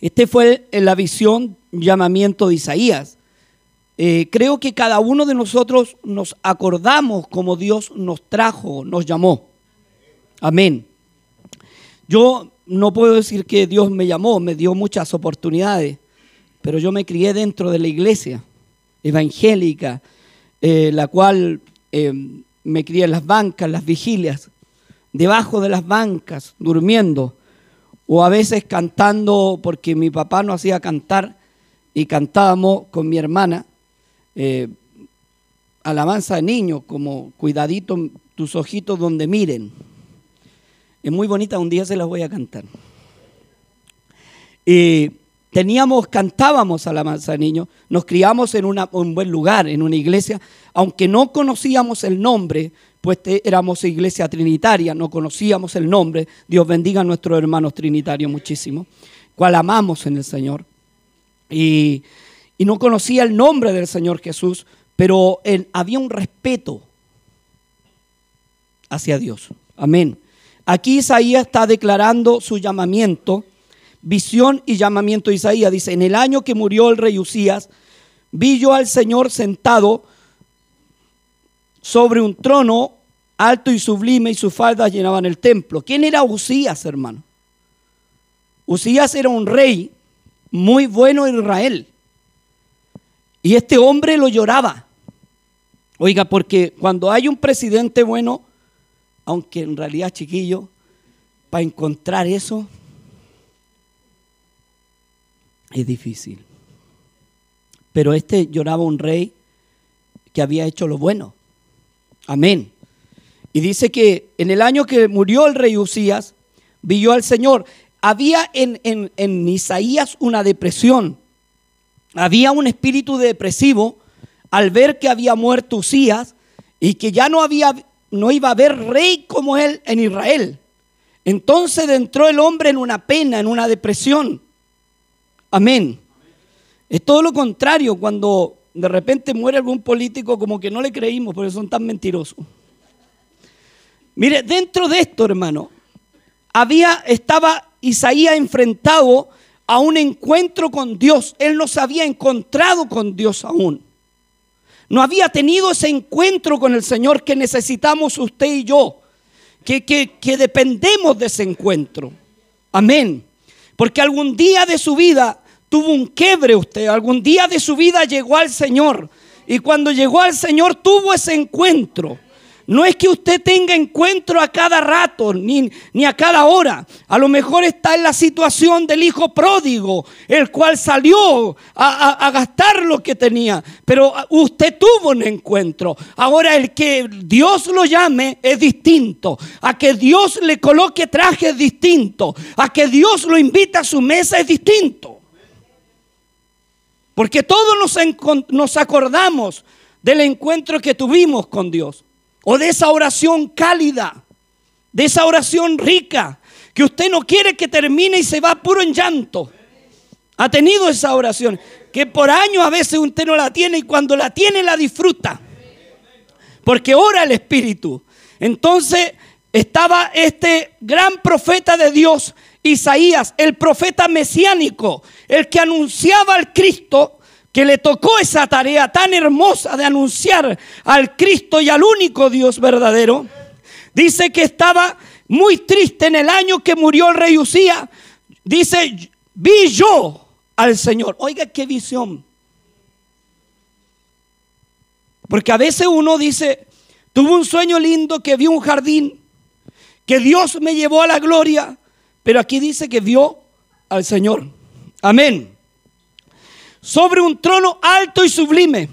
Este fue la visión, llamamiento de Isaías. Eh, creo que cada uno de nosotros nos acordamos como Dios nos trajo, nos llamó. Amén. Yo no puedo decir que Dios me llamó, me dio muchas oportunidades, pero yo me crié dentro de la iglesia evangélica, eh, la cual eh, me crié en las bancas, las vigilias, debajo de las bancas, durmiendo, o a veces cantando, porque mi papá no hacía cantar y cantábamos con mi hermana eh, alabanza de niños, como cuidadito tus ojitos donde miren. Es muy bonita, un día se las voy a cantar. Y teníamos, cantábamos alabanza de niños, nos criamos en un buen lugar, en una iglesia, aunque no conocíamos el nombre, pues éramos iglesia trinitaria, no conocíamos el nombre. Dios bendiga a nuestros hermanos trinitarios muchísimo, cual amamos en el Señor. Y y no conocía el nombre del Señor Jesús, pero había un respeto hacia Dios. Amén. Aquí Isaías está declarando su llamamiento, visión y llamamiento de Isaías. Dice, en el año que murió el rey Usías, vi yo al Señor sentado sobre un trono alto y sublime y sus faldas llenaban el templo. ¿Quién era Usías, hermano? Usías era un rey muy bueno en Israel. Y este hombre lo lloraba. Oiga, porque cuando hay un presidente bueno, aunque en realidad chiquillo, para encontrar eso es difícil. Pero este lloraba un rey que había hecho lo bueno. Amén. Y dice que en el año que murió el rey Usías, vio al Señor. Había en, en, en Isaías una depresión había un espíritu depresivo al ver que había muerto Usías y que ya no había no iba a haber rey como él en Israel. Entonces entró el hombre en una pena, en una depresión. Amén. Es todo lo contrario cuando de repente muere algún político como que no le creímos porque son tan mentirosos. Mire, dentro de esto, hermano, había estaba Isaías enfrentado a un encuentro con Dios. Él no se había encontrado con Dios aún. No había tenido ese encuentro con el Señor que necesitamos usted y yo. Que, que, dependemos de ese encuentro. Amén. Porque algún día de su vida tuvo un quiebre usted. Algún día de su vida llegó al Señor. Y cuando llegó al Señor tuvo ese encuentro. No es que usted tenga encuentro a cada rato, ni, ni, a cada hora. A lo mejor está en la situación del hijo pródigo, el cual salió a, gastar lo que tenía. Pero usted tuvo un encuentro. Ahora el que Dios lo llame es distinto. A que Dios le coloque traje es distinto. A que Dios lo invite a su mesa es distinto. Porque todos nos, nos acordamos del encuentro que tuvimos con Dios o de esa oración cálida, de esa oración rica, que usted no quiere que termine y se va puro en llanto. Ha tenido esa oración, que por años a veces usted no la tiene y cuando la tiene la disfruta. Porque ora el Espíritu. Entonces estaba este gran profeta de Dios, Isaías, el profeta mesiánico, el que anunciaba al Cristo que le tocó esa tarea tan hermosa de anunciar al Cristo y al único Dios verdadero, dice que estaba muy triste en el año que murió el rey Usía. Dice, vi yo al Señor. Oiga, qué visión. Porque a veces uno dice, tuve un sueño lindo que vio un jardín, que Dios me llevó a la gloria, pero aquí dice que vio al Señor. Amén sobre un trono alto y sublime,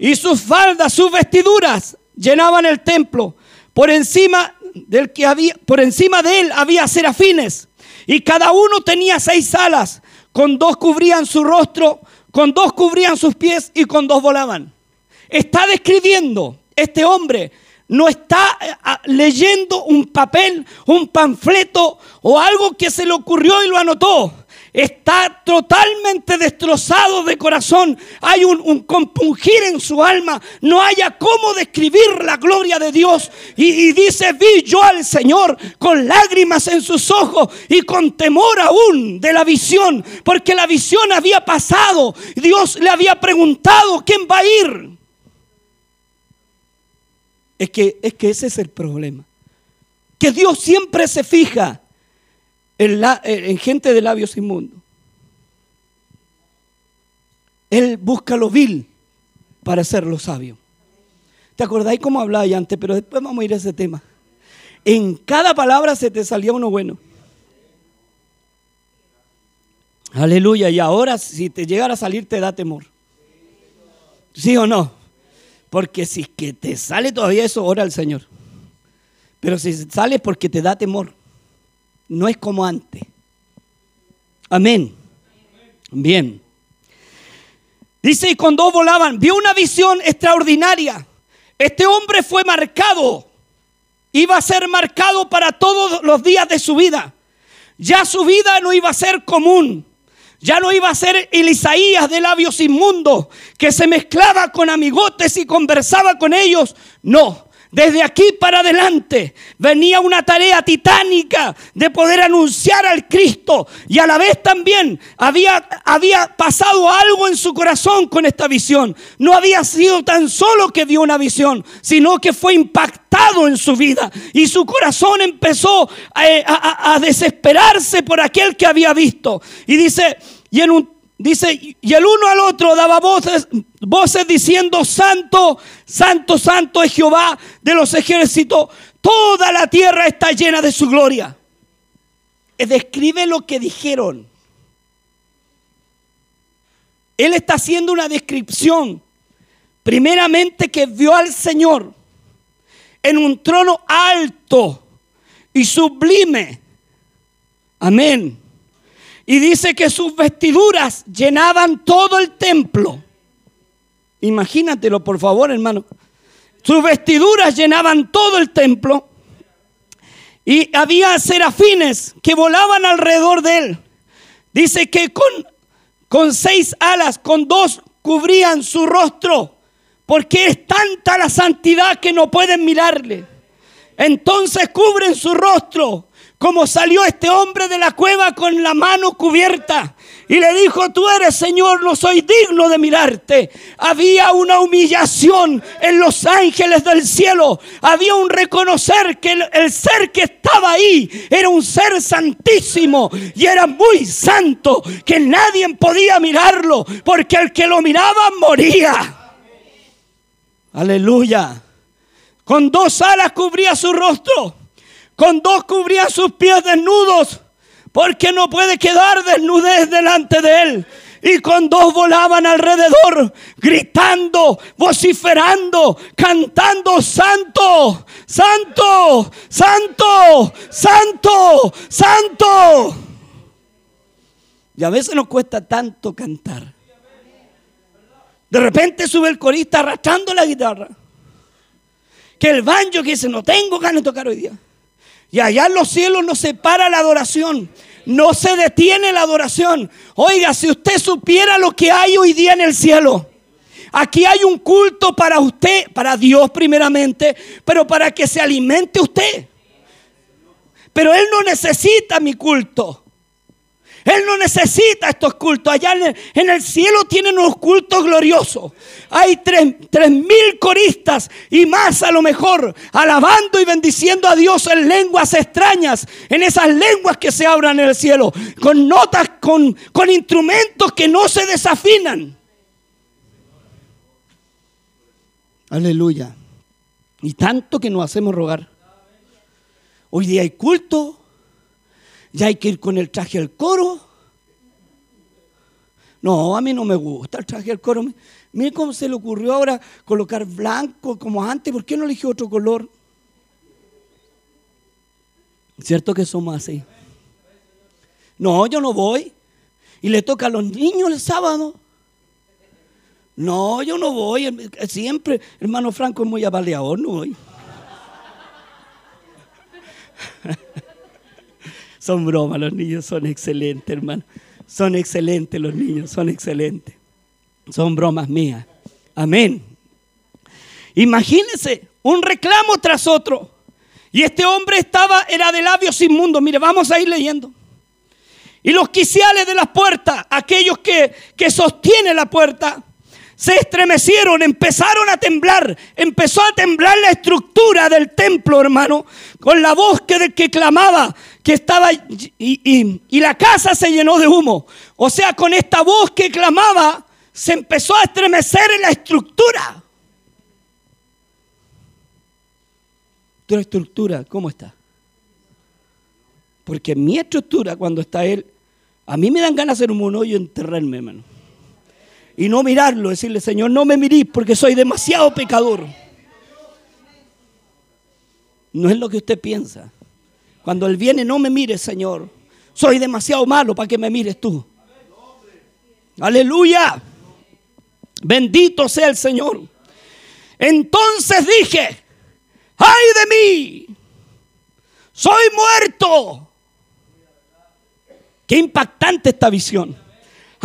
y sus faldas, sus vestiduras llenaban el templo. Por encima del que había, por encima de él había serafines, y cada uno tenía seis alas, con dos cubrían su rostro, con dos cubrían sus pies y con dos volaban. Está describiendo este hombre no está eh, leyendo un papel, un panfleto o algo que se le ocurrió y lo anotó está totalmente destrozado de corazón. Hay un, un compungir en su alma. No haya cómo describir la gloria de Dios. Y, y dice, vi yo al Señor con lágrimas en sus ojos y con temor aún de la visión, porque la visión había pasado. Dios le había preguntado, ¿quién va a ir? Es que, es que ese es el problema. Que Dios siempre se fija en, la, en gente de labios inmundos. Él busca lo vil para hacerlo sabio. ¿Te acordáis cómo hablaba antes? Pero después vamos a ir a ese tema. En cada palabra se te salía uno bueno. Aleluya. Y ahora si te llegara a salir te da temor. ¿Sí o no? Porque si que te sale todavía eso, ora al Señor. Pero si sale porque te da temor, no es como antes. Amén. Bien. Dice, y cuando volaban, vio una visión extraordinaria. Este hombre fue marcado. Iba a ser marcado para todos los días de su vida. Ya su vida no iba a ser común. Ya no iba a ser Elisaías de labios inmundos que se mezclaba con amigotes y conversaba con ellos. No, desde aquí para adelante venía una tarea titánica de poder anunciar al Cristo y a la vez también había, había pasado algo en su corazón con esta visión. No había sido tan solo que vio una visión, sino que fue impactado en su vida y su corazón empezó a, a desesperarse por aquel que había visto. Y dice, y en un Dice, y el uno al otro daba voces, voces diciendo, Santo, Santo, Santo es Jehová de los ejércitos. Toda la tierra está llena de su gloria. Describe lo que dijeron. Él está haciendo una descripción. Primeramente que vio al Señor en un trono alto y sublime. Amén y dice que sus vestiduras llenaban todo el templo. Imagínatelo, por favor, hermano. Sus vestiduras llenaban todo el templo. Y había serafines que volaban alrededor de él. Dice que con, con seis alas, con dos cubrían su rostro. Porque es tanta la santidad que no pueden mirarle. Entonces cubren su rostro como salió este hombre de la cueva con la mano cubierta y le dijo, tú eres Señor, no soy digno de mirarte. Había una humillación en los ángeles del cielo. Había un reconocer que el, ser que estaba ahí era un ser santísimo y era muy santo, que nadie podía mirarlo, porque el que lo miraba moría. Aleluya. Con dos alas cubría su rostro con dos cubría sus pies desnudos, porque no puede quedar desnudez delante de él. Y con dos volaban alrededor, gritando, vociferando, cantando, santo, santo, santo, santo, santo. Y a veces nos cuesta tanto cantar. De repente sube el corista arrastrando la guitarra. Que el banjo que dice, no tengo ganas de tocar hoy día. Y allá en los cielos no se para la adoración. No se detiene la adoración. Oiga, si usted supiera lo que hay hoy día en el cielo. Aquí hay un culto para usted, para Dios primeramente, pero para que se alimente usted. Pero Él no necesita mi culto. Él no necesita estos cultos. Allá en el, cielo tienen unos cultos gloriosos. Hay tres, mil coristas y más a lo mejor, alabando y bendiciendo a Dios en lenguas extrañas, en esas lenguas que se abran en el cielo, con notas, con, con instrumentos que no se desafinan. Aleluya. Y tanto que nos hacemos rogar. Hoy día hay culto ya hay que ir con el traje al coro. No, a mí no me gusta el traje al coro. Mire cómo se le ocurrió ahora colocar blanco como antes. ¿Por qué no eligió otro color? ¿Cierto que somos así? No, yo no voy. Y le toca a los niños el sábado. No, yo no voy. Siempre, hermano Franco es muy avaleador, no voy. Son bromas, los niños son excelentes, hermano. Son excelentes los niños, son excelentes. Son bromas mías. Amén. Imagínense un reclamo tras otro. Y este hombre estaba, era de labios inmundos. Mire, vamos a ir leyendo. Y los quiciales de las puertas, aquellos que, que sostienen la puerta, se estremecieron, empezaron a temblar, empezó a temblar la estructura del templo, hermano, con la voz que, que clamaba, que estaba, y, la casa se llenó de humo. O sea, con esta voz que clamaba, se empezó a estremecer en la estructura. Tu estructura, ¿cómo está? Porque mi estructura, cuando está él, a mí me dan ganas de hacer un hoyo y enterrarme, hermano y no mirarlo, decirle, Señor, no me mirís porque soy demasiado pecador. No es lo que usted piensa. Cuando Él viene, no me mire, Señor. Soy demasiado malo para que me mires tú. Aleluya. Bendito sea el Señor. Entonces dije, ay de mí, soy muerto. Qué impactante esta visión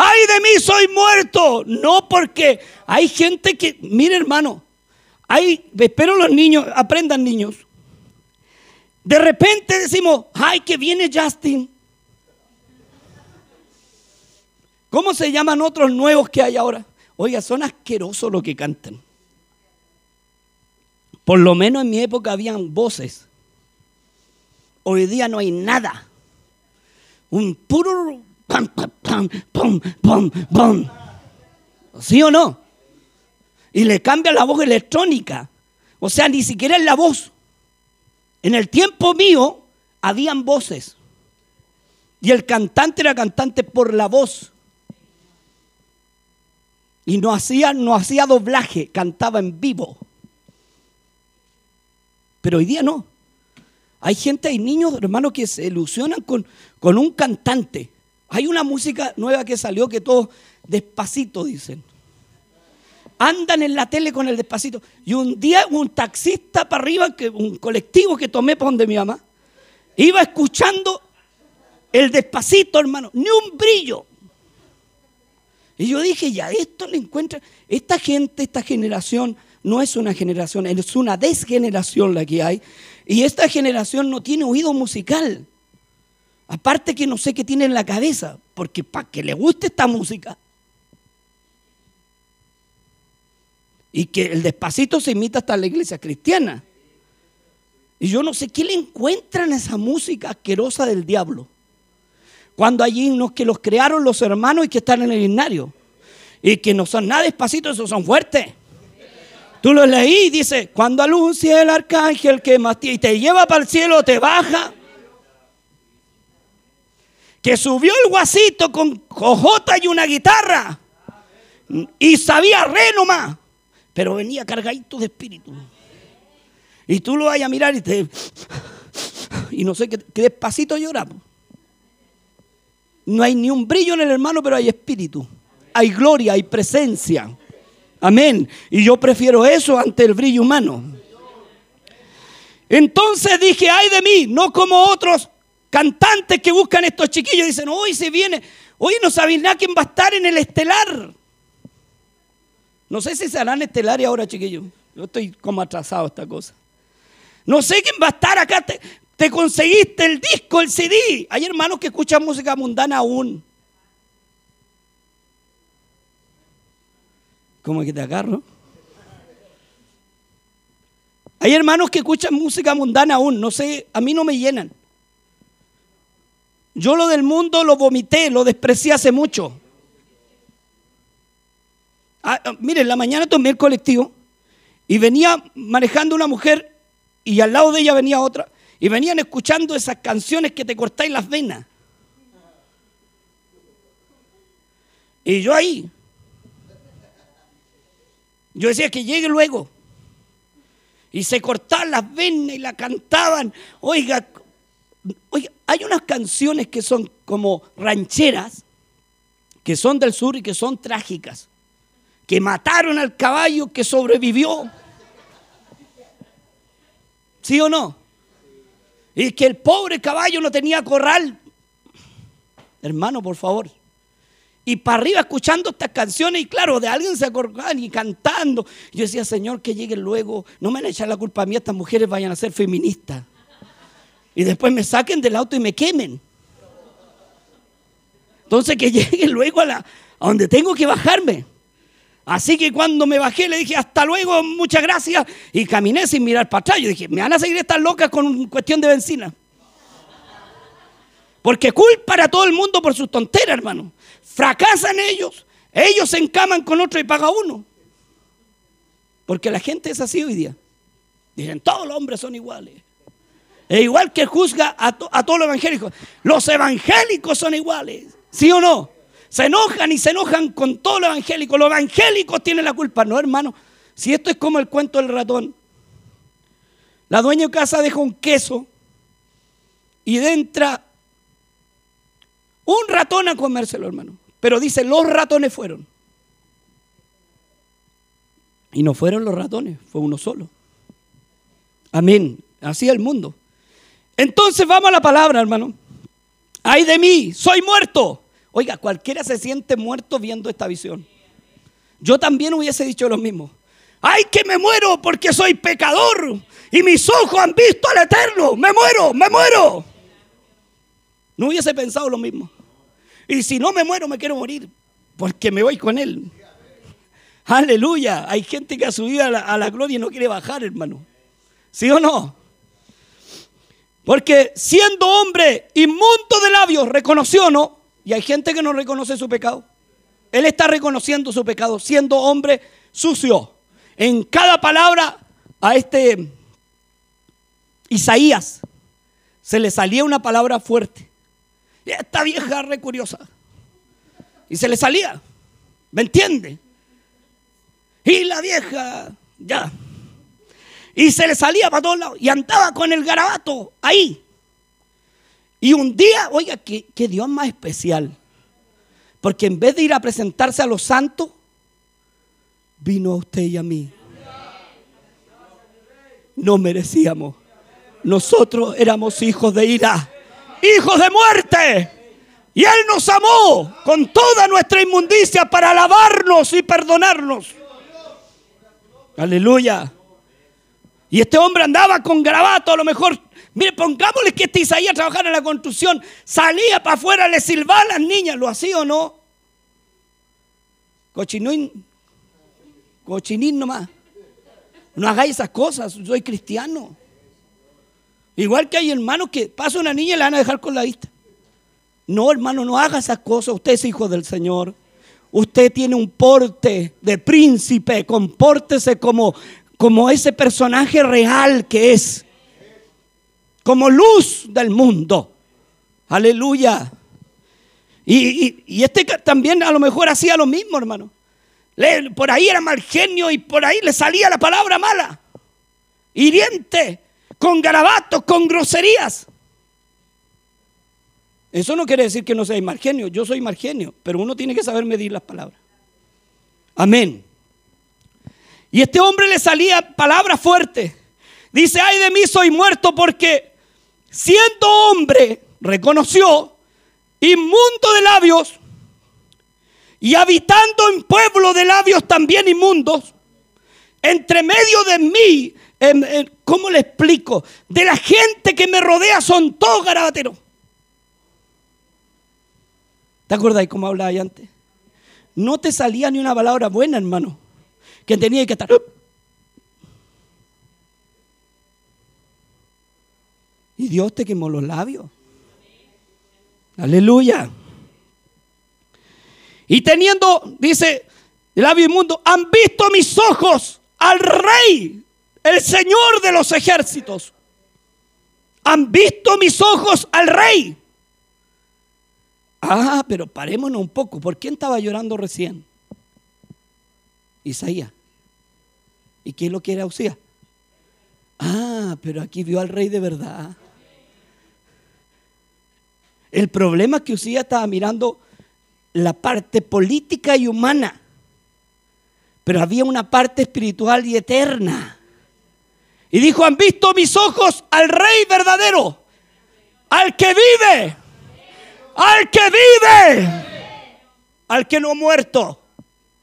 ay de mí soy muerto. No porque hay gente que, mire hermano, hay, espero los niños, aprendan niños. De repente decimos, ay que viene Justin. ¿Cómo se llaman otros nuevos que hay ahora? Oiga, son asquerosos lo que cantan. Por lo menos en mi época habían voces. Hoy día no hay nada. Un puro ¿Sí o no? Y le cambia la voz electrónica. O sea, ni siquiera es la voz. En el tiempo mío habían voces. Y el cantante era cantante por la voz. Y no hacía, no hacía doblaje, cantaba en vivo. Pero hoy día no. Hay gente, hay niños, hermanos, que se ilusionan con, con un cantante. Hay una música nueva que salió que todos despacito dicen. Andan en la tele con el despacito. Y un día un taxista para arriba, que, un colectivo que tomé para donde mi mamá, iba escuchando el despacito, hermano. Ni un brillo. Y yo dije, ya, esto le encuentra. Esta gente, esta generación, no es una generación, es una desgeneración la que hay. Y esta generación no tiene oído musical. Aparte que no sé qué tiene en la cabeza, porque para que le guste esta música. Y que el despacito se imita hasta la iglesia cristiana. Y yo no sé qué le encuentran a esa música asquerosa del diablo. Cuando hay himnos que los crearon los hermanos y que están en el himnario. Y que no son nada despacitos, esos son fuertes. Tú lo leí y dice, cuando anuncia el arcángel que más y te lleva para el cielo, te baja que subió el guasito con cojota y una guitarra y sabía re nomás, pero venía cargadito de espíritu. Y tú lo vas a mirar y te. Y no sé qué, despacito llora. No hay ni un brillo en el hermano, pero hay espíritu. Hay gloria, hay presencia. Amén. Y yo prefiero eso ante el brillo humano. Entonces dije, ay de mí, no como otros cantantes que buscan estos chiquillos. Dicen, hoy se viene, hoy no saben nada quién va a estar en el estelar. No sé si serán estelares ahora, chiquillos. Yo estoy como atrasado esta cosa. No sé quién va a estar acá. Te, te conseguiste el disco, el CD. Hay hermanos que escuchan música mundana aún. ¿Cómo que te agarro? Hay hermanos que escuchan música mundana aún. No sé, a mí no me llenan. Yo lo del mundo lo vomité, lo desprecié hace mucho. Ah, ah, miren, la mañana tomé el colectivo y venía manejando una mujer y al lado de ella venía otra y venían escuchando esas canciones que te cortáis las venas. Y yo ahí, yo decía que llegue luego. Y se cortaban las venas y la cantaban. Oiga, oiga, hay unas canciones que son como rancheras, que son del sur y que son trágicas, que mataron al caballo que sobrevivió. ¿Sí o no? Y que el pobre caballo no tenía corral. Hermano, por favor, y para arriba escuchando estas canciones y claro, de alguien se acordaban y cantando. Yo decía, Señor, que lleguen luego, no me van a echar la culpa a mí, estas mujeres vayan a ser feministas. Y después me saquen del auto y me quemen. Entonces que lleguen luego a, la, donde tengo que bajarme. Así que cuando me bajé le dije, hasta luego, muchas gracias. Y caminé sin mirar para atrás. Yo dije, me van a seguir estas locas con cuestión de benzina. Porque culpa a todo el mundo por sus tonteras, hermano. Fracasan ellos, ellos se encaman con otro y paga uno. Porque la gente es así hoy día. Dicen, todos los hombres son iguales. Es igual que juzga a, a todos los evangélicos. Los evangélicos son iguales. ¿Sí o no? Se enojan y se enojan con todo lo evangélico. Los evangélicos tienen la culpa. No, hermano. Si esto es como el cuento del ratón. La dueña de casa deja un queso y entra un ratón a comérselo, hermano. Pero dice, los ratones fueron. Y no fueron los ratones, fue uno solo. Amén. Así es el mundo. Entonces vamos a la palabra, hermano. Ay de mí, soy muerto. Oiga, cualquiera se siente muerto viendo esta visión. Yo también hubiese dicho lo mismo. Ay, que me muero porque soy pecador y mis ojos han visto al Eterno. Me muero, me muero. No hubiese pensado lo mismo. Y si no me muero, me quiero morir, porque me voy con Él. Aleluya. Hay gente que ha subido a la, a la gloria y no quiere bajar, hermano. ¿Sí o no? Porque siendo hombre inmundo de labios, reconoció no. Y hay gente que no reconoce su pecado. Él está reconociendo su pecado, siendo hombre sucio. En cada palabra a este Isaías se le salía una palabra fuerte. Esta vieja re curiosa. Y se le salía. ¿Me entiende? Y la vieja, ya. Y se le salía para todos lados. Y andaba con el garabato ahí. Y un día, oiga, qué, qué Dios más especial. Porque en vez de ir a presentarse a los santos, vino a usted y a mí. No merecíamos. Nosotros éramos hijos de ira, hijos de muerte. Y Él nos amó con toda nuestra inmundicia para alabarnos y perdonarnos. Aleluya. Y este hombre andaba con grabato, a lo mejor, mire, pongámosle que este Isaías trabajara en la construcción, salía para afuera, le silbaba a las niñas, ¿lo hacía o no? Cochinín, cochinín nomás. No hagáis esas cosas, soy cristiano. Igual que hay hermanos que pasa una niña y la van a dejar con la vista. No, hermano, no haga esas cosas. Usted es hijo del Señor. Usted tiene un porte de príncipe. Compórtese como, como ese personaje real que es. Como luz del mundo. Aleluya. Y, este también a lo mejor hacía lo mismo, hermano. por ahí era mal genio y por ahí le salía la palabra mala. Hiriente con garabatos, con groserías. Eso no quiere decir que no sea mal genio. Yo soy mal genio, pero uno tiene que saber medir las palabras. Amén. Y este hombre le salía palabras fuertes. Dice, ay de mí soy muerto porque siendo hombre, reconoció, inmundo de labios, y habitando en pueblo de labios también inmundos, entre medio de mí ¿cómo le explico? De la gente que me rodea son todos garabateros. ¿Te acuerdas cómo hablaba antes? No te salía ni una palabra buena, hermano. Que tenía que estar. Y Dios te quemó los labios. Aleluya. Y teniendo, dice, el labio inmundo, han visto mis ojos al rey el Señor de los ejércitos. Han visto mis ojos al rey. Ah, pero parémonos un poco. ¿Por quién estaba llorando recién? Isaías. ¿Y quién lo quiere Usía? Ah, pero aquí vio al rey de verdad. El problema es que Usía estaba mirando la parte política y humana, pero había una parte espiritual y eterna. Y dijo, han visto mis ojos al rey verdadero, al que vive, al que vive. al que no ha muerto,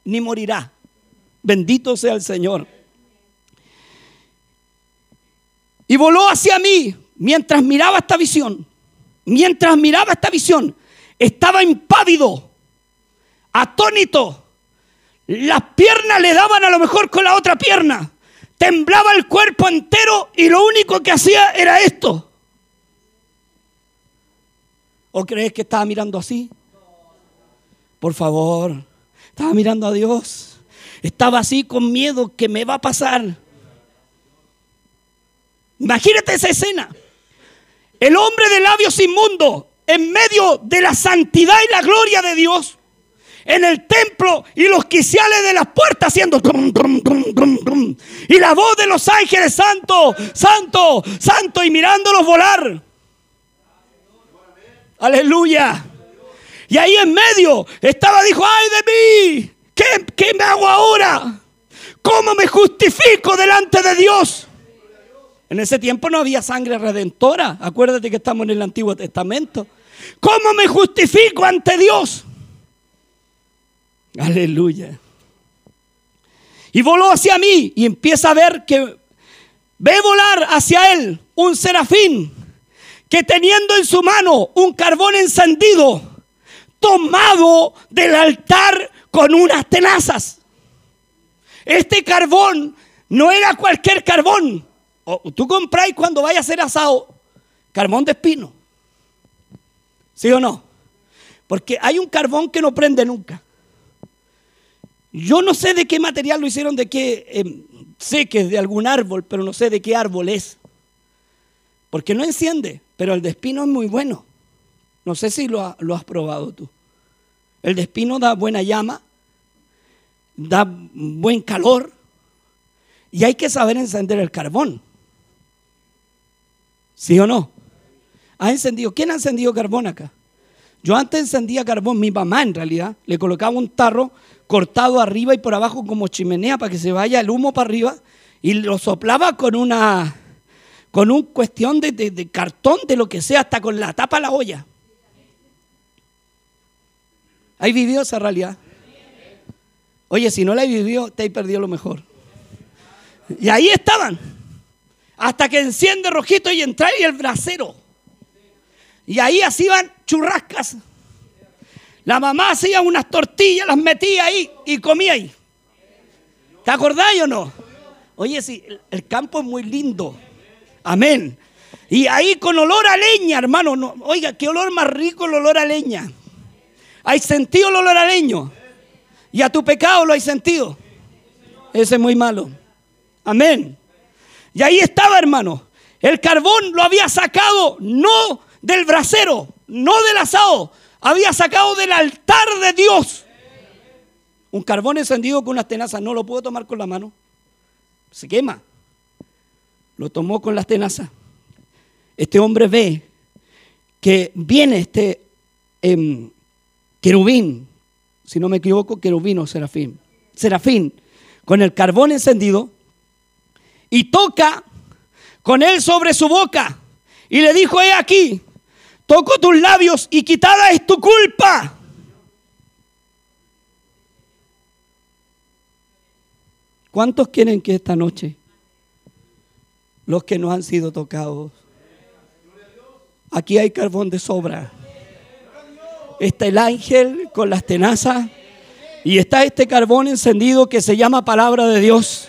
ni morirá. Bendito sea el Señor. Y voló hacia mí mientras miraba esta visión. Mientras miraba esta visión, estaba impávido, atónito. Las piernas le daban a lo mejor con la otra pierna. Temblaba el cuerpo entero y lo único que hacía era esto. ¿O crees que estaba mirando así? Por favor, estaba mirando a Dios. Estaba así con miedo que me va a pasar. Imagínate esa escena. El hombre de labios inmundos en medio de la santidad y la gloria de Dios en el templo y los quiciales de las puertas haciendo y la voz de los ángeles santo, santo, santo y mirándolos volar. Aleluya. Y ahí en medio estaba, dijo, ay de mí, ¿qué, qué me hago ahora? ¿Cómo me justifico delante de Dios? En ese tiempo no había sangre redentora. Acuérdate que estamos en el Antiguo Testamento. ¿Cómo me justifico ante Dios? Aleluya. Y voló hacia mí y empieza a ver que ve volar hacia él un serafín que teniendo en su mano un carbón encendido, tomado del altar con unas tenazas. Este carbón no era cualquier carbón. Tú compráis cuando vaya a ser asado carbón de espino. ¿Sí o no? Porque hay un carbón que no prende nunca. Yo no sé de qué material lo hicieron, de qué, em, sé que es de algún árbol, pero no sé de qué árbol es. Porque no enciende, pero el de espino es muy bueno. No sé si lo, lo has probado tú. El de espino da buena llama, da buen calor y hay que saber encender el carbón. ¿Sí o no? ¿Ha encendido? ¿Quién ha encendido carbón acá? Yo antes encendía carbón, mi mamá en realidad, le colocaba un tarro cortado arriba y por abajo como chimenea para que se vaya el humo para arriba y lo soplaba con una con un cuestión de, cartón, de lo que sea, hasta con la tapa la olla. ¿Hay vivido esa realidad? Oye, si no la he vivido, te he perdido lo mejor. Y ahí estaban. Hasta que enciende rojito y entra y el brasero. Y ahí así van churrascas. La mamá hacía unas tortillas, las metía ahí y comía ahí. ¿Te acordáis o no? Oye, sí, el campo es muy lindo. Amén. Y ahí con olor a leña, hermano. No, oiga, qué olor más rico el olor a leña. ¿Hay sentido el olor a leño? Y a tu pecado lo hay sentido. Ese es muy malo. Amén. Y ahí estaba, hermano. El carbón lo había sacado no del brasero, no del asado, había sacado del altar de Dios. Un carbón encendido con unas tenazas, no lo puedo tomar con la mano. Se quema. Lo tomó con las tenazas. Este hombre ve que viene este em, querubín, si no me equivoco, querubín o serafín. Serafín, con el carbón encendido, y toca con él sobre su boca. Y le dijo, he aquí, Toco tus labios y quitada es tu culpa. ¿Cuántos quieren que esta noche los que no han sido tocados? Aquí hay carbón de sobra. Está el ángel con las tenazas y está este carbón encendido que se llama palabra de Dios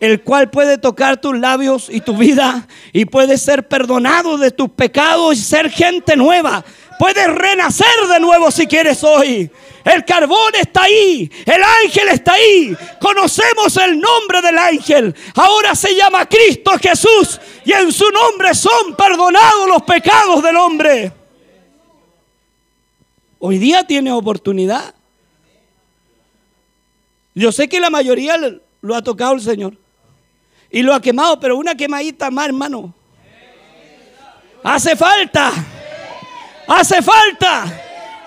el cual puede tocar tus labios y tu vida y puedes ser perdonado de tus pecados y ser gente nueva. Puedes renacer de nuevo si quieres hoy. El carbón está ahí, el ángel está ahí. Conocemos el nombre del ángel. Ahora se llama Cristo Jesús y en su nombre son perdonados los pecados del hombre. Hoy día tiene oportunidad. Yo sé que la mayoría lo ha tocado el Señor y lo ha quemado, pero una quemadita más, hermano. Hace falta. Hace falta.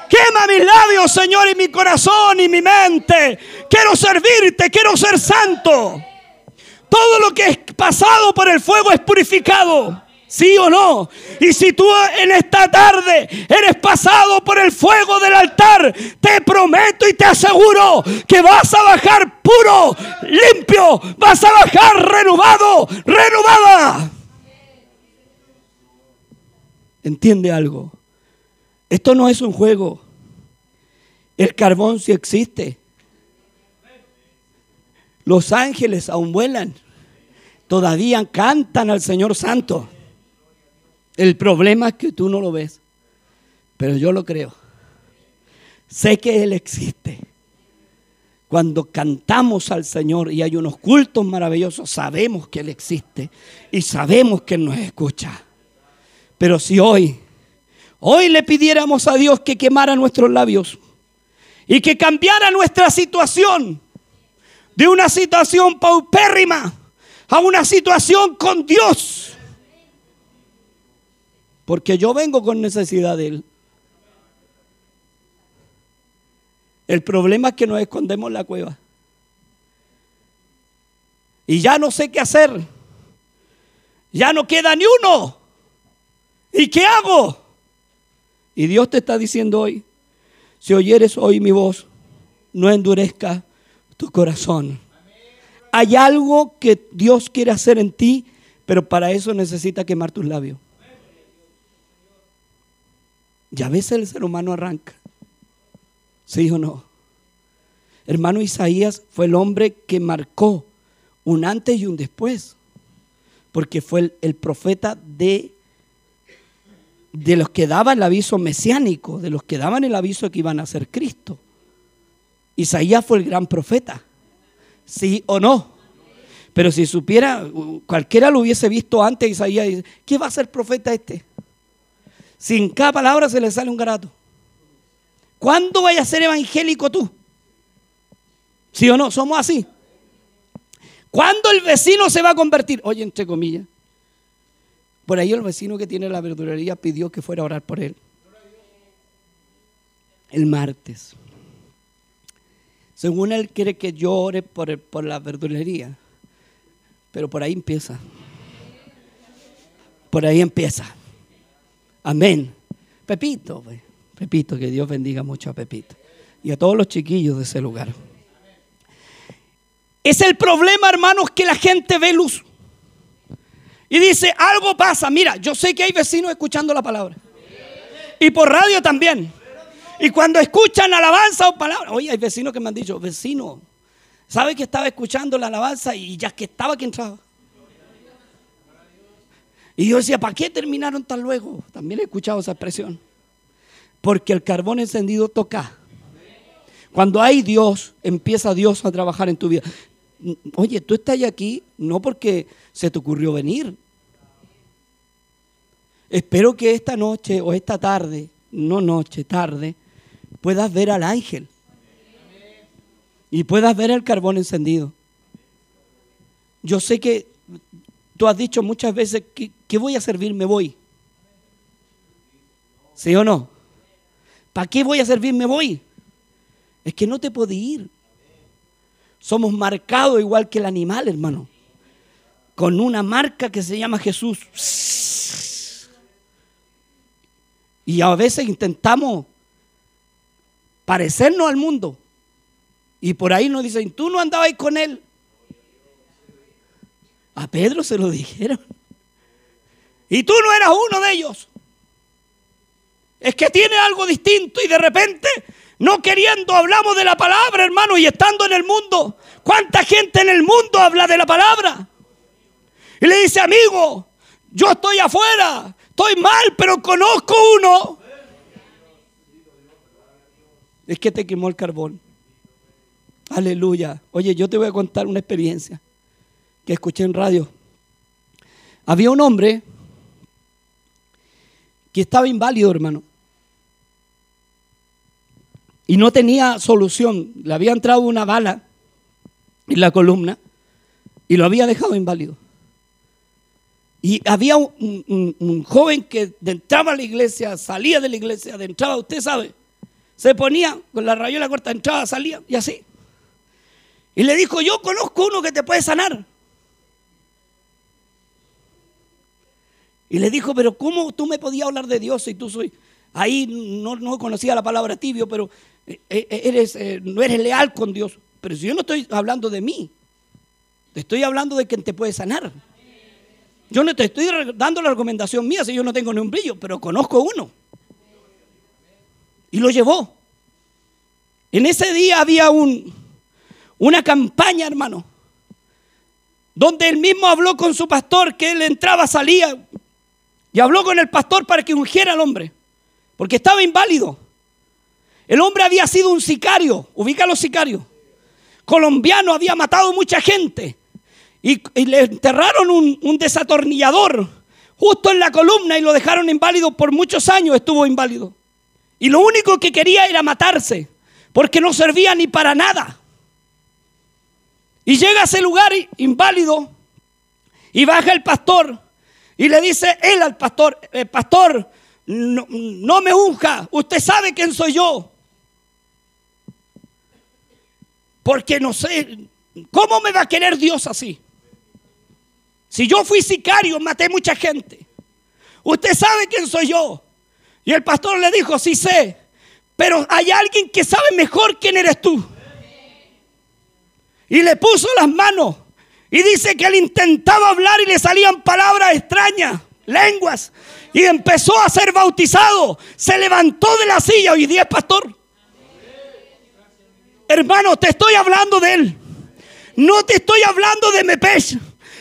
Quema mis labios, Señor, y mi corazón y mi mente. Quiero servirte, quiero ser santo. Todo lo que es pasado por el fuego es purificado. ¿Sí o no? Y si tú en esta tarde eres pasado por el fuego del altar, te prometo y te aseguro que vas a bajar puro, limpio, vas a bajar renovado, renovada. ¿Entiende algo? Esto no es un juego. El carbón sí existe. Los ángeles aún vuelan. Todavía cantan al Señor Santo. El problema es que tú no lo ves, pero yo lo creo. Sé que Él existe. Cuando cantamos al Señor y hay unos cultos maravillosos, sabemos que Él existe y sabemos que Él nos escucha. Pero si hoy, hoy le pidiéramos a Dios que quemara nuestros labios y que cambiara nuestra situación de una situación paupérrima a una situación con Dios porque yo vengo con necesidad de Él. El problema es que nos escondemos en la cueva. Y ya no sé qué hacer. Ya no queda ni uno. ¿Y qué hago? Y Dios te está diciendo hoy, si oyeres hoy mi voz, no endurezca tu corazón. Hay algo que Dios quiere hacer en ti, pero para eso necesita quemar tus labios. Y a veces el ser humano arranca. ¿Sí o no? Hermano Isaías fue el hombre que marcó un antes y un después. Porque fue el, profeta de, de los que daban el aviso mesiánico, de los que daban el aviso que iban a ser Cristo. Isaías fue el gran profeta. ¿Sí o no? Pero si supiera, cualquiera lo hubiese visto antes, Isaías ¿qué va a ser profeta este? Sin cada palabra se le sale un garato. ¿Cuándo vaya a ser evangélico tú? ¿Sí o no? Somos así. ¿Cuándo el vecino se va a convertir? Oye, entre comillas. Por ahí el vecino que tiene la verdulería pidió que fuera a orar por él. El martes. Según él quiere que yo ore por, por la verdulería. Pero por ahí empieza. Por ahí empieza. Amén. Pepito, pues. Pepito, que Dios bendiga mucho a Pepito. Y a todos los chiquillos de ese lugar. Es el problema, hermanos, que la gente ve luz. Y dice, algo pasa. Mira, yo sé que hay vecinos escuchando la palabra. Y por radio también. Y cuando escuchan alabanza o palabra, oye, hay vecinos que me han dicho, vecino, ¿sabe que estaba escuchando la alabanza y ya que estaba que entraba? Y yo decía, ¿para qué terminaron tan luego? También he escuchado esa expresión. Porque el carbón encendido toca. Cuando hay Dios, empieza Dios a trabajar en tu vida. Oye, tú estás aquí no porque se te ocurrió venir. Espero que esta noche o esta tarde, no noche, tarde, puedas ver al ángel. Y puedas ver el carbón encendido. Yo sé que Tú has dicho muchas veces que, ¿qué voy a servir? Me voy. ¿Sí o no? ¿Para qué voy a servir? Me voy. Es que no te puedes ir. Somos marcados igual que el animal, hermano. Con una marca que se llama Jesús. Y a veces intentamos parecernos al mundo. Y por ahí nos dicen, tú no andabas con él. A Pedro se lo dijeron. Y tú no eras uno de ellos. Es que tiene algo distinto y de repente, no queriendo, hablamos de la palabra, hermano, y estando en el mundo. ¿Cuánta gente en el mundo habla de la palabra? Y le dice, amigo, yo estoy afuera, estoy mal, pero conozco uno. Es que te quemó el carbón. Aleluya. Oye, yo te voy a contar una experiencia que escuché en radio. Había un hombre que estaba inválido, hermano. Y no tenía solución. Le había entrado una bala en la columna y lo había dejado inválido. Y había un, joven que entraba a la iglesia, salía de la iglesia, entraba, usted sabe, se ponía con la rayola corta, entraba, salía y así. Y le dijo, yo conozco uno que te puede sanar. Y le dijo, pero ¿cómo tú me podías hablar de Dios si tú soy... Ahí no, no conocía la palabra tibio, pero eh, eh, eres, eh, no eres leal con Dios. Pero si yo no estoy hablando de mí, te estoy hablando de quien te puede sanar. Yo no te estoy dando la recomendación mía si yo no tengo ni un brillo, pero conozco uno. Y lo llevó. En ese día había un, una campaña, hermano, donde él mismo habló con su pastor, que él entraba, salía, y habló con el pastor para que ungiera al hombre, porque estaba inválido. El hombre había sido un sicario, ubica los sicarios. Colombiano, había matado mucha gente. Y, le enterraron un desatornillador justo en la columna y lo dejaron inválido por muchos años, estuvo inválido. Y lo único que quería era matarse, porque no servía ni para nada. Y llega a ese lugar inválido y baja el pastor y le dice él al pastor, eh, pastor, no, no me unja, usted sabe quién soy yo. Porque no sé, ¿cómo me va a querer Dios así? Si yo fui sicario, maté mucha gente. Usted sabe quién soy yo. Y el pastor le dijo, sí sé, pero hay alguien que sabe mejor quién eres tú. Y le puso las manos. Y dice que él intentaba hablar y le salían palabras extrañas, lenguas. Y empezó a ser bautizado. Se levantó de la silla. Hoy día es pastor. Hermano, te estoy hablando de él. No te estoy hablando de Mepech.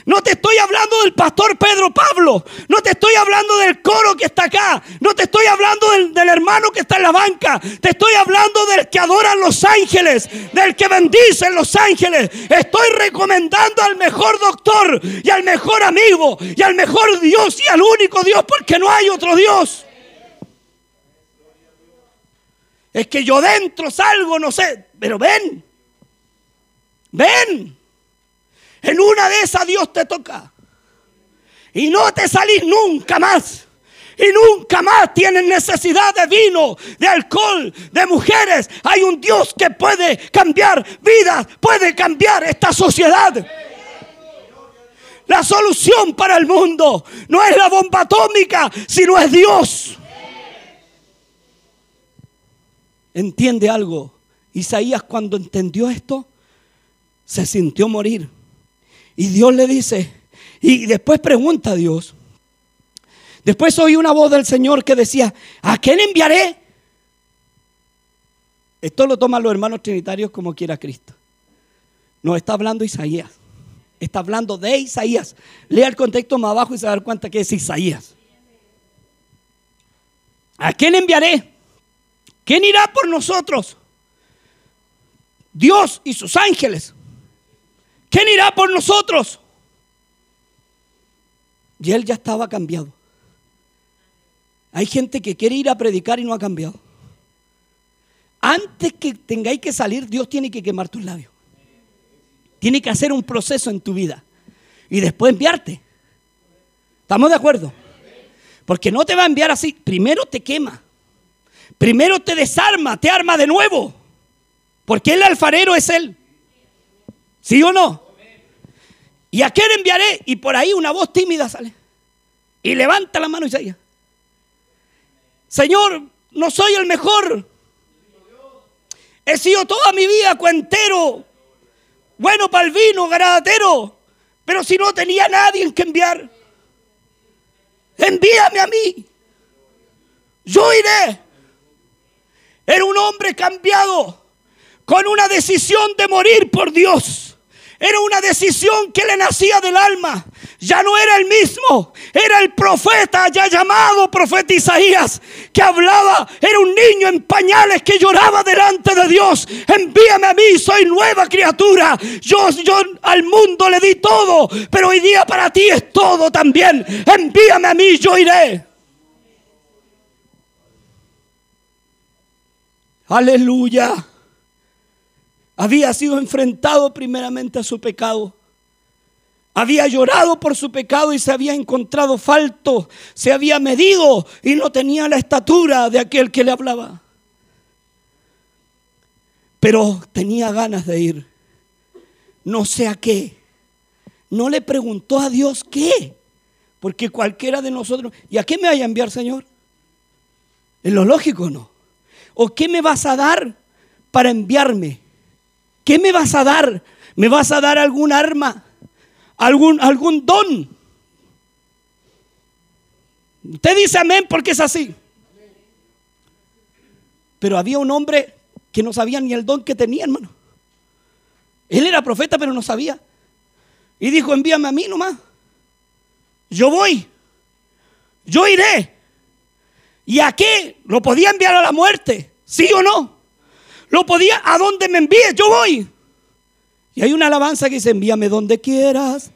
No te estoy hablando del pastor Pedro Pablo. No te estoy hablando del coro que está acá. No te estoy hablando del, hermano que está en la banca. Te estoy hablando del que adora los ángeles. Del que bendice los ángeles. Estoy recomendando al mejor doctor y al mejor amigo y al mejor Dios y al único Dios porque no hay otro Dios. Es que yo dentro salgo, no sé, pero ven. Ven. En una de esas Dios te toca. Y no te salís nunca más. Y nunca más tienes necesidad de vino, de alcohol, de mujeres. Hay un Dios que puede cambiar vidas, puede cambiar esta sociedad. La solución para el mundo no es la bomba atómica, sino es Dios. ¿Entiende algo? Isaías cuando entendió esto, se sintió morir. Y Dios le dice, y después pregunta a Dios. Después oí una voz del Señor que decía, ¿a quién enviaré? Esto lo toman los hermanos trinitarios como quiera Cristo. No está hablando Isaías. Está hablando de Isaías. Lea el contexto más abajo y se va dar cuenta que es Isaías. ¿A quién enviaré? ¿Quién irá por nosotros? Dios y sus ángeles. ¿Quién irá por nosotros? Y él ya estaba cambiado. Hay gente que quiere ir a predicar y no ha cambiado. Antes que tengáis que salir, Dios tiene que quemar tus labios. Tiene que hacer un proceso en tu vida. Y después enviarte. ¿Estamos de acuerdo? Porque no te va a enviar así. Primero te quema. Primero te desarma, te arma de nuevo. Porque el alfarero es Él. ¿Sí o no? ¿Y a quién enviaré? Y por ahí una voz tímida sale. Y levanta la mano dice, Señor, no soy el mejor. He sido toda mi vida cuentero, bueno para el vino, garadatero, pero si no tenía nadie en que enviar, envíame a mí. Yo iré. Era un hombre cambiado, con una decisión de morir por Dios. Era una decisión que le nacía del alma. Ya no era el mismo. Era el profeta ya llamado profeta Isaías que hablaba. Era un niño en pañales que lloraba delante de Dios. Envíame a mí, soy nueva criatura. Yo, yo al mundo le di todo, pero hoy día para ti es todo también. Envíame a mí, yo iré. Aleluya había sido enfrentado primeramente a su pecado. Había llorado por su pecado y se había encontrado falto. Se había medido y no tenía la estatura de aquel que le hablaba. Pero tenía ganas de ir. No sé a qué. No le preguntó a Dios qué. Porque cualquiera de nosotros, ¿y a qué me vaya a enviar, Señor? ¿Es lo lógico no? ¿O qué me vas a dar para enviarme? ¿Qué me vas a dar? ¿Me vas a dar algún arma? ¿Algún, algún don? Usted dice amén porque es así. Pero había un hombre que no sabía ni el don que tenía, hermano. Él era profeta, pero no sabía. Y dijo, envíame a mí nomás. Yo voy. Yo iré. ¿Y a qué? ¿Lo podía enviar a la muerte? ¿Sí o no? ¿Lo podía? ¿A dónde me envíes? Yo voy. Y hay una alabanza que dice, envíame donde quieras,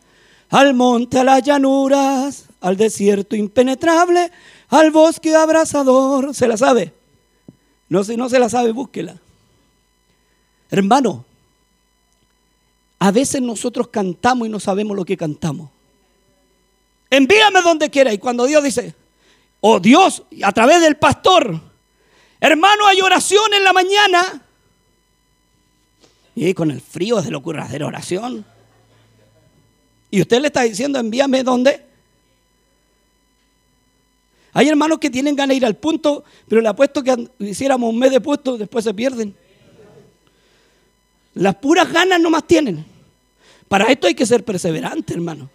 al monte, a las llanuras, al desierto impenetrable, al bosque abrasador. ¿Se la sabe? No, si no se la sabe, búsquela. Hermano, a veces nosotros cantamos y no sabemos lo que cantamos. Envíame donde quiera. Y cuando Dios dice, oh Dios, a través del pastor, hermano, hay oración en la mañana. Y con el frío es de locura hacer oración. Y usted le está diciendo, envíame donde. Hay hermanos que tienen ganas de ir al punto, pero le apuesto que hiciéramos un mes de puesto, después se pierden. Las puras ganas no más tienen. Para esto hay que ser perseverante, hermano.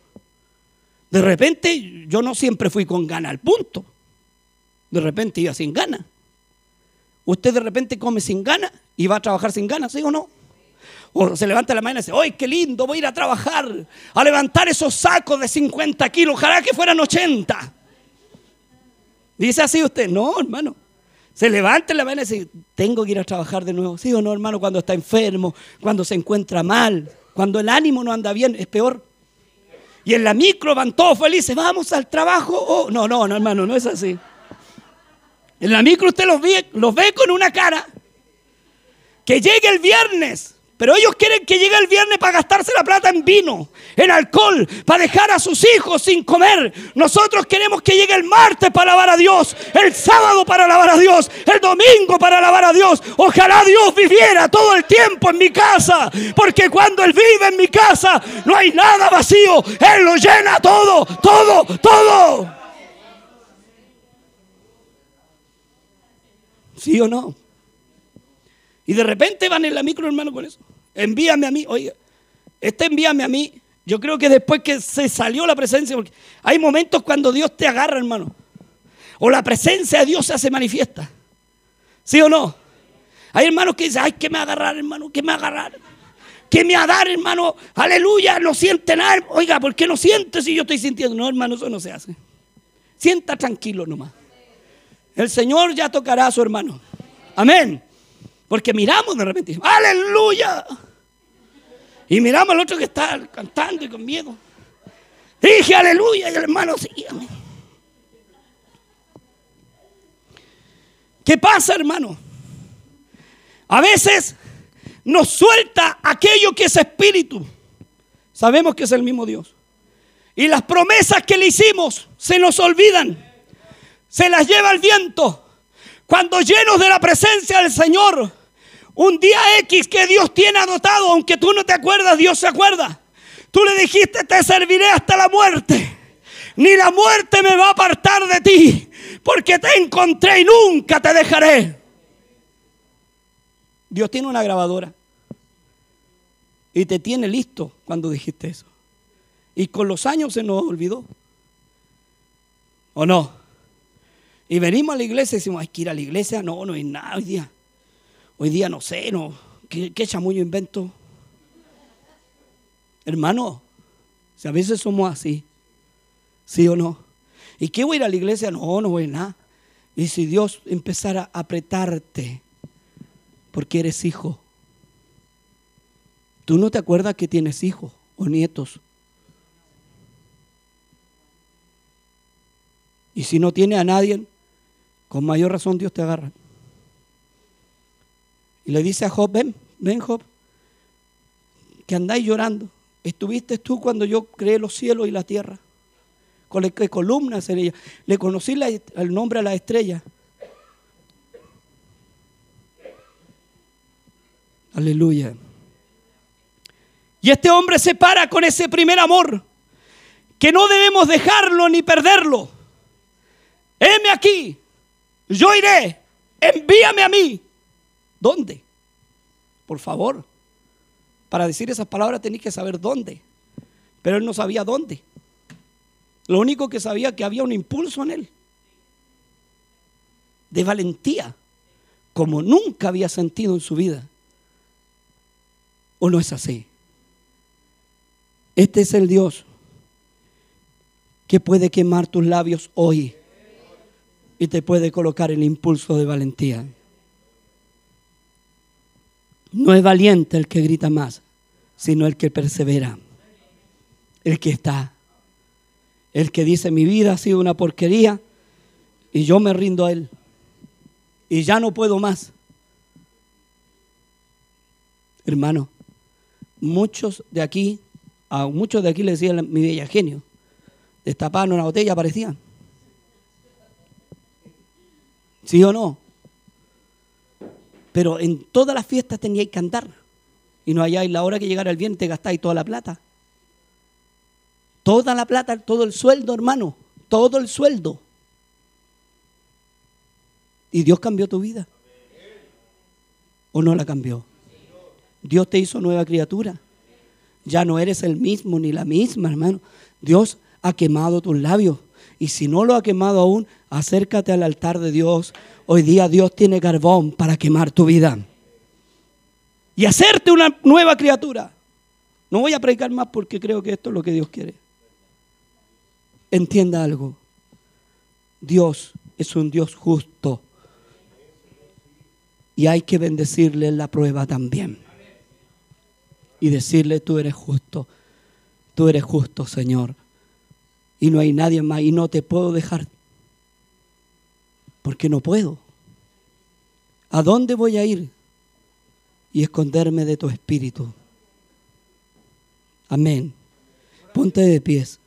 De repente yo no siempre fui con ganas al punto. De repente iba sin ganas. Usted de repente come sin ganas y va a trabajar sin ganas, ¿sí o no? O se levanta la mañana y dice, ¡ay, qué lindo! Voy a ir a trabajar, a levantar esos sacos de 50 kilos, ojalá que fueran 80. Dice así usted, no, hermano. Se levanta la mañana y dice, tengo que ir a trabajar de nuevo. Sí o no, hermano, cuando está enfermo, cuando se encuentra mal, cuando el ánimo no anda bien, es peor. Y en la micro van todos felices, vamos al trabajo. Oh, no, no, no, hermano, no es así. En la micro usted los ve, los ve con una cara. Que llegue el viernes pero ellos quieren que llegue el viernes para gastarse la plata en vino, en alcohol, para dejar a sus hijos sin comer. Nosotros queremos que llegue el martes para alabar a Dios, el sábado para alabar a Dios, el domingo para alabar a Dios. Ojalá Dios viviera todo el tiempo en mi casa, porque cuando Él vive en mi casa no hay nada vacío. Él lo llena todo, todo, todo. ¿Sí o no? Y de repente van en la micro, hermano, con eso. Envíame a mí. Oiga, este envíame a mí. Yo creo que después que se salió la presencia, porque hay momentos cuando Dios te agarra, hermano. O la presencia de Dios se hace manifiesta. ¿Sí o no? Hay hermanos que dicen, ay, que me agarrar, hermano, que me agarrar. Que me agarrar, hermano. Aleluya, no siente nada. Oiga, ¿por qué no siente si yo estoy sintiendo? No, hermano, eso no se hace. Sienta tranquilo nomás. El Señor ya tocará a su hermano. Amén. Porque miramos de repente, aleluya. Y miramos al otro que está cantando y con miedo. Dije aleluya y el hermano sigue. ¿Qué pasa, hermano? A veces nos suelta aquello que es espíritu. Sabemos que es el mismo Dios. Y las promesas que le hicimos se nos olvidan. Se las lleva el viento. Cuando llenos de la presencia del Señor, un día X que Dios tiene anotado, aunque tú no te acuerdas, Dios se acuerda. Tú le dijiste, te serviré hasta la muerte. Ni la muerte me va a apartar de ti, porque te encontré y nunca te dejaré. Dios tiene una grabadora y te tiene listo cuando dijiste eso. Y con los años se nos olvidó. ¿O no? Y venimos a la iglesia y decimos, hay que ir a la iglesia. No, no hay nada hoy día. Hoy día no sé, no. ¿Qué, qué chamullo invento? Hermano, si a veces somos así, ¿sí o no? ¿Y qué voy a ir a la iglesia? No, no voy a nada. Y si Dios empezara a apretarte porque eres hijo, ¿tú no te acuerdas que tienes hijos o nietos? Y si no tiene a nadie, con mayor razón Dios te agarra. Y le dice a Job, ven, ven Job, que andáis llorando. Estuviste tú cuando yo creé los cielos y la tierra. Con qué columnas en ella. Le conocí el nombre a la estrella. Aleluya. Y este hombre se para con ese primer amor que no debemos dejarlo ni perderlo. Heme aquí, yo iré, envíame a mí. ¿Dónde? Por favor. Para decir esas palabras tenéis que saber dónde. Pero él no sabía dónde. Lo único que sabía que había un impulso en él. De valentía. Como nunca había sentido en su vida. ¿O no es así? Este es el Dios que puede quemar tus labios hoy y te puede colocar el impulso de valentía. No es valiente el que grita más, sino el que persevera, el que está, el que dice mi vida ha sido una porquería y yo me rindo a él y ya no puedo más. Hermano, muchos de aquí, a muchos de aquí le decían mi bella genio, destapaban una botella, aparecían. ¿Sí o no? Pero en todas las fiestas teníais que cantar. Y no halláis la hora que llegara el viernes te gastáis toda la plata. Toda la plata, todo el sueldo, hermano. Todo el sueldo. Y Dios cambió tu vida. ¿O no la cambió? Dios te hizo nueva criatura. Ya no eres el mismo ni la misma, hermano. Dios ha quemado tus labios. Y si no lo ha quemado aún, acércate al altar de Dios. Hoy día Dios tiene carbón para quemar tu vida. Y hacerte una nueva criatura. No voy a predicar más porque creo que esto es lo que Dios quiere. Entienda algo. Dios es un Dios justo. Y hay que bendecirle en la prueba también. Y decirle, tú eres justo. Tú eres justo, Señor y no hay nadie más y no te puedo dejar porque no puedo. ¿A dónde voy a ir? Y esconderme de tu espíritu. Amén. Ponte de pies.